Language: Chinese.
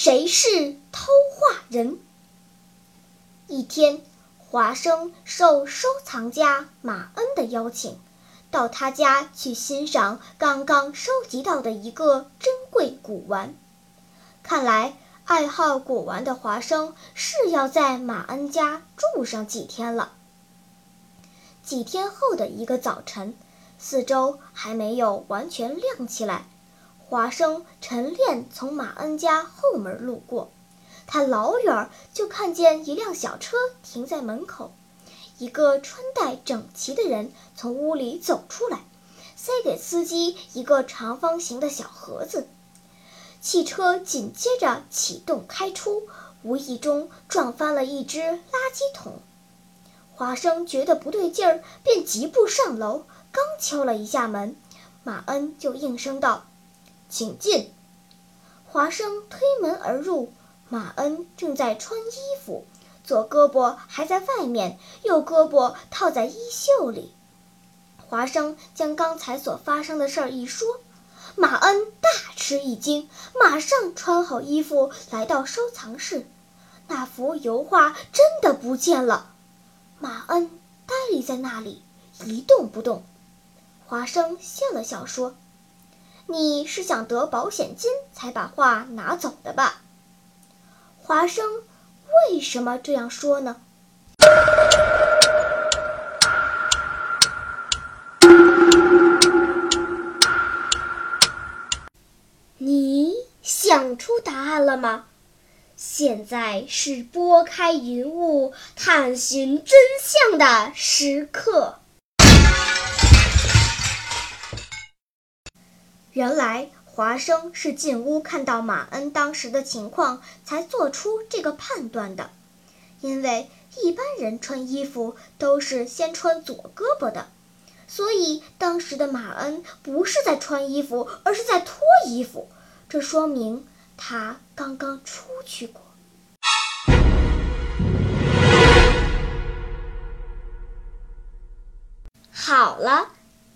谁是偷画人？一天，华生受收藏家马恩的邀请。到他家去欣赏刚刚收集到的一个珍贵古玩。看来，爱好古玩的华生是要在马恩家住上几天了。几天后的一个早晨，四周还没有完全亮起来，华生晨练从马恩家后门路过，他老远就看见一辆小车停在门口。一个穿戴整齐的人从屋里走出来，塞给司机一个长方形的小盒子。汽车紧接着启动开出，无意中撞翻了一只垃圾桶。华生觉得不对劲儿，便疾步上楼，刚敲了一下门，马恩就应声道：“请进。”华生推门而入，马恩正在穿衣服。左胳膊还在外面，右胳膊套在衣袖里。华生将刚才所发生的事儿一说，马恩大吃一惊，马上穿好衣服来到收藏室。那幅油画真的不见了。马恩呆立在那里一动不动。华生笑了笑说：“你是想得保险金才把画拿走的吧？”华生。为什么这样说呢？你想出答案了吗？现在是拨开云雾探寻真相的时刻。原来。华生是进屋看到马恩当时的情况，才做出这个判断的。因为一般人穿衣服都是先穿左胳膊的，所以当时的马恩不是在穿衣服，而是在脱衣服。这说明他刚刚出去过。好了，